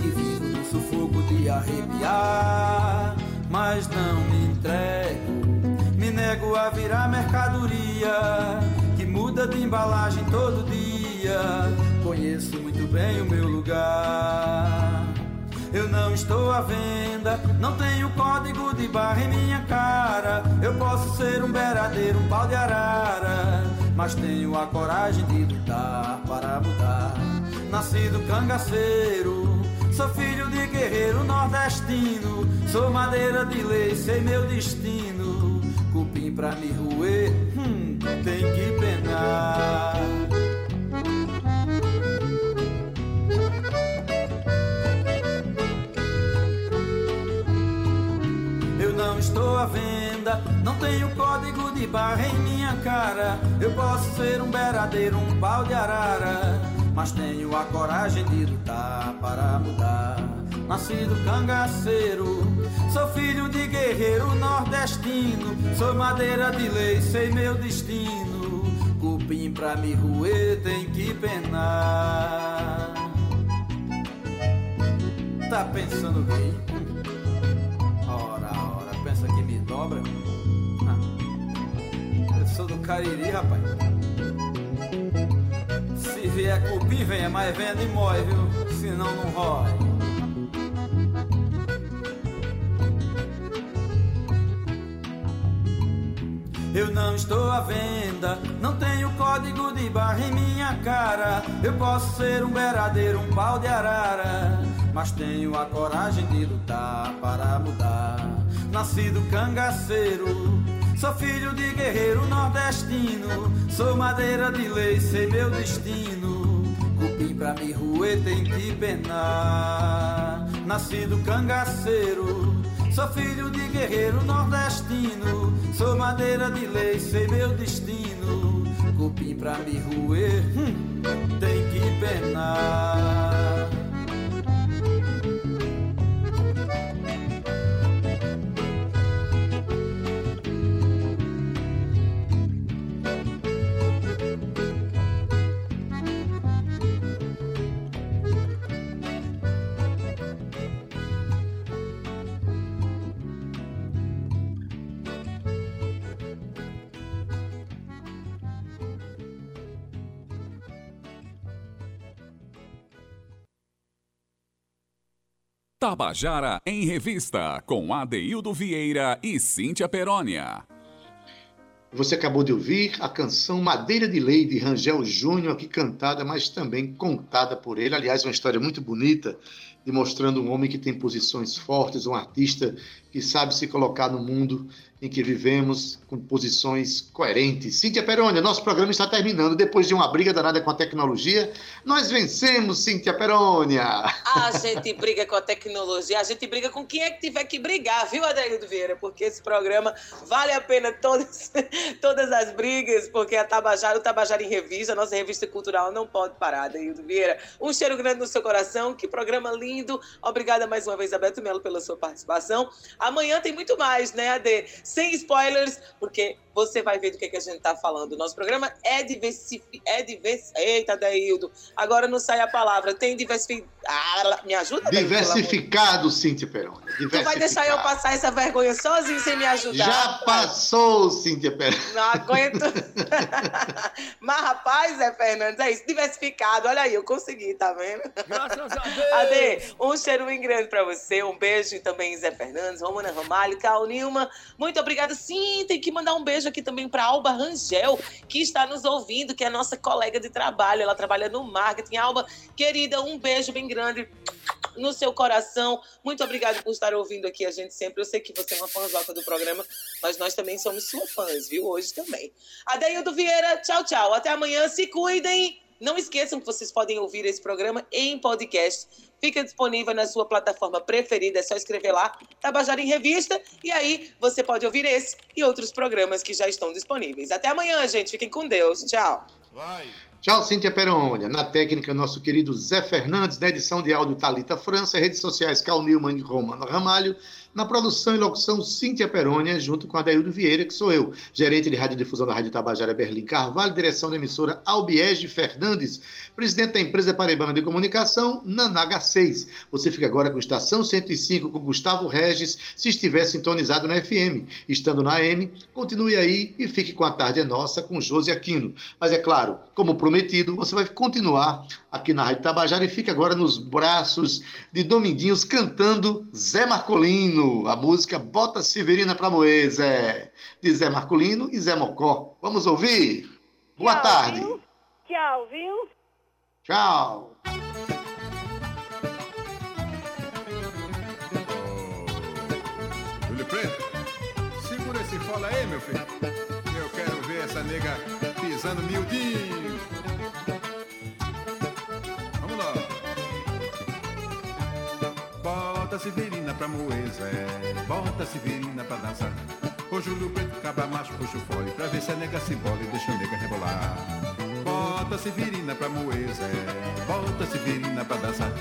que vivo no sufoco de arrepiar, mas não me entrego, me nego a virar mercadoria que muda de embalagem todo dia. Conheço muito bem o meu lugar. Eu não estou à venda, não tenho código de barra em minha cara. Eu posso ser um beradeiro, um pau de arara, mas tenho a coragem de lutar para mudar. Nascido cangaceiro, sou filho de guerreiro nordestino. Sou madeira de lei, sei meu destino. Cupim pra me roer, hum, tem que penar. Estou à venda, não tenho código de barra em minha cara. Eu posso ser um beradeiro, um pau de arara, mas tenho a coragem de lutar para mudar. Nascido cangaceiro, sou filho de guerreiro nordestino, sou madeira de lei, sei meu destino. Cupim pra me roer tem que penar. Tá pensando bem? Dobra? Ah, Eu sou do Cariri, rapaz. Se vier cupim, venha, mas venda e mói, viu? Senão não rói. Eu não estou à venda, não tenho código de barra em minha cara. Eu posso ser um beradeiro, um pau de arara, mas tenho a coragem de lutar para mudar. Nascido cangaceiro, sou filho de guerreiro nordestino. Sou madeira de lei, sei meu destino. Cupim pra me roer tem que penar. Nascido cangaceiro, sou filho de guerreiro nordestino. Sou madeira de lei, sei meu destino. Cupim pra me roer, hum, tem que penar. Tabajara em Revista, com Adeildo Vieira e Cíntia Perónia. Você acabou de ouvir a canção Madeira de Lei de Rangel Júnior, aqui cantada, mas também contada por ele. Aliás, uma história muito bonita, demonstrando um homem que tem posições fortes, um artista que sabe se colocar no mundo em que vivemos com posições coerentes. Cíntia Perônia, nosso programa está terminando. Depois de uma briga danada com a tecnologia, nós vencemos, Cíntia Perônia. A gente briga com a tecnologia, a gente briga com quem é que tiver que brigar, viu, Adaildo Vieira? Porque esse programa vale a pena todas, todas as brigas, porque a Tabajara, o Tabajara em Revista, a nossa revista cultural não pode parar, Adaildo Vieira. Um cheiro grande no seu coração, que programa lindo. Obrigada mais uma vez, Alberto Melo, pela sua participação. Amanhã tem muito mais, né, Ade? Sem spoilers, porque você vai ver do que, que a gente tá falando. Nosso programa é diversificado. É divers... Eita, Daildo. Agora não sai a palavra. Tem diversificado. Ah, me ajuda, Daildo, Diversificado, Cíntia Perônia. Tu vai deixar eu passar essa vergonha sozinho sem me ajudar? Já passou, Cíntia Perônia. Não aguento. Mas, rapaz, Zé Fernandes, é isso. Diversificado. Olha aí, eu consegui, tá vendo? Graças a Deus. Ade, Um cheiro bem grande para você. Um beijo também, Zé Fernandes, Romana Ramalho, Cal Nilma. Muito obrigada. Sim, tem que mandar um beijo aqui também para Alba Rangel, que está nos ouvindo, que é nossa colega de trabalho. Ela trabalha no marketing. Alba, querida, um beijo bem grande no seu coração. Muito obrigada por estar ouvindo aqui a gente sempre. Eu sei que você é uma fãzoca do programa, mas nós também somos sua fãs, viu? Hoje também. Adeildo Vieira, tchau, tchau. Até amanhã. Se cuidem. Não esqueçam que vocês podem ouvir esse programa em podcast. Fica disponível na sua plataforma preferida. É só escrever lá, Tabajara em Revista. E aí você pode ouvir esse e outros programas que já estão disponíveis. Até amanhã, gente. Fiquem com Deus. Tchau. Vai. Tchau, Cíntia Perônia. Na técnica, nosso querido Zé Fernandes. Na edição de áudio, Talita França. Redes sociais, Cal Nilman e Romano Ramalho. Na produção e locução, Cíntia Perônia, junto com Adaildo Vieira, que sou eu, gerente de radiodifusão da Rádio Tabajara Berlim Carvalho, direção da emissora Albiege Fernandes, presidente da empresa Paraibana de Comunicação, Nanaga 6. Você fica agora com Estação 105 com Gustavo Regis, se estiver sintonizado na FM. Estando na AM, continue aí e fique com a tarde é nossa com Josi Aquino. Mas é claro, como prometido, você vai continuar aqui na Rádio Tabajara e fica agora nos braços de Dominguinhos cantando Zé Marcolino, a música Bota Severina pra Moer, Zé, de Zé Marcolino e Zé Mocó. Vamos ouvir? Boa Tchau, tarde. Viu? Tchau, viu? Tchau. Júlio Preto, segura esse fola aí, meu filho. Eu quero ver essa nega pisando miudinho. Bota Severina pra moer, Zé. Bota Severina pra dançar. O Júlio Preto acaba macho, puxa o fole pra ver se a nega se bola e deixa a nega rebolar. Bota Severina pra moer, Zé. Bota Severina pra dançar.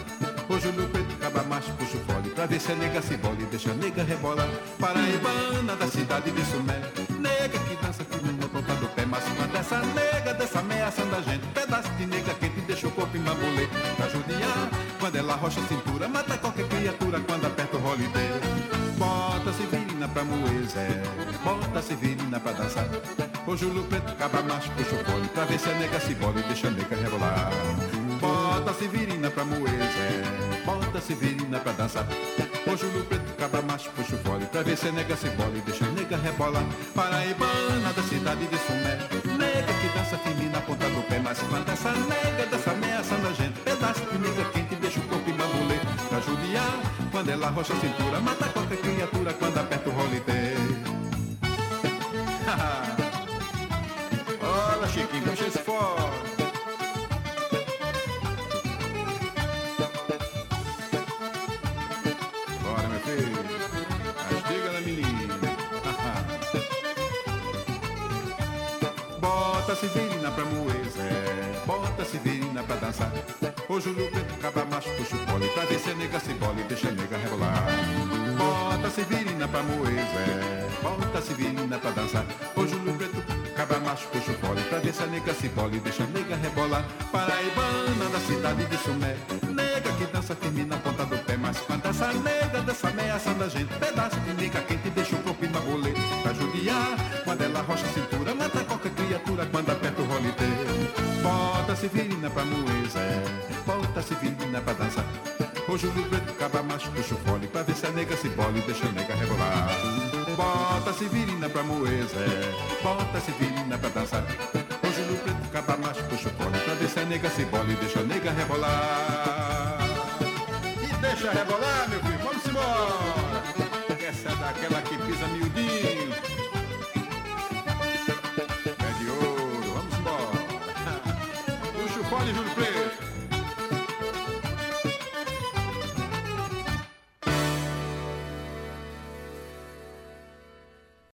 O Júlio Preto acaba macho, puxa o fole pra ver se a nega se bola e deixa a nega rebolar. Paraibana da cidade de Sumé. Nega que dança firme na ponta do pé, mas quando essa nega dessa ameaçando a gente. Pedaço de nega quente deixa o corpo em bambolê. Pra judiar, quando ela rocha a cintura, mata qualquer criatura quando aperta o holiday. Bota Severina pra Zé. Bota Severina pra dançar. O Júlio Preto macho, puxa o fole pra ver se a nega se bola e deixa a nega rebolar. Bota Severina pra Zé. Bota Severina pra dançar. O Júlio Preto macho, puxa o fole pra ver se a nega se bola e deixa a nega rebolar. Paraibana da cidade de Sumé. Nega que dança firme na ponta do pé, mas quando essa nega dessa ameaçando a gente. Pedaço de nega quente quando ela rocha a cintura, mata qualquer criatura quando aperta o holiday. Olha, Chiquinho, puxa esse fora. Menina. Bota Severina pra moer, Zé. Bota Severina pra dançar. O Júlio Preto acaba macho, puxa o pole pra ver se a nega se bola e deixa a nega rebolar. Bota Severina pra moer, Zé. Bota Severina pra dançar. O Júlio Preto acaba macho, puxa o pole pra ver se a nega se bola e deixa a nega rebolar. Paraibana da cidade de Sumé. Nega que dança firme na ponta do pé, mas quando essa nega dessa ameaçando a gente. Pedaço de nega quente deixa o Severina pra Zé. Bota Severina pra dançar. O Júlio Preto acaba macho, puxa o pra ver se a nega se bola e deixa a nega rebolar. Bota Severina pra Zé. Bota Severina pra dançar. O Júlio Preto acaba macho, puxa o fole pra ver se a nega se bola e deixa a nega rebolar. E deixa rebolar, meu filho, vamos embora. Essa é daquela que pisa miudinho. É de ouro, vamos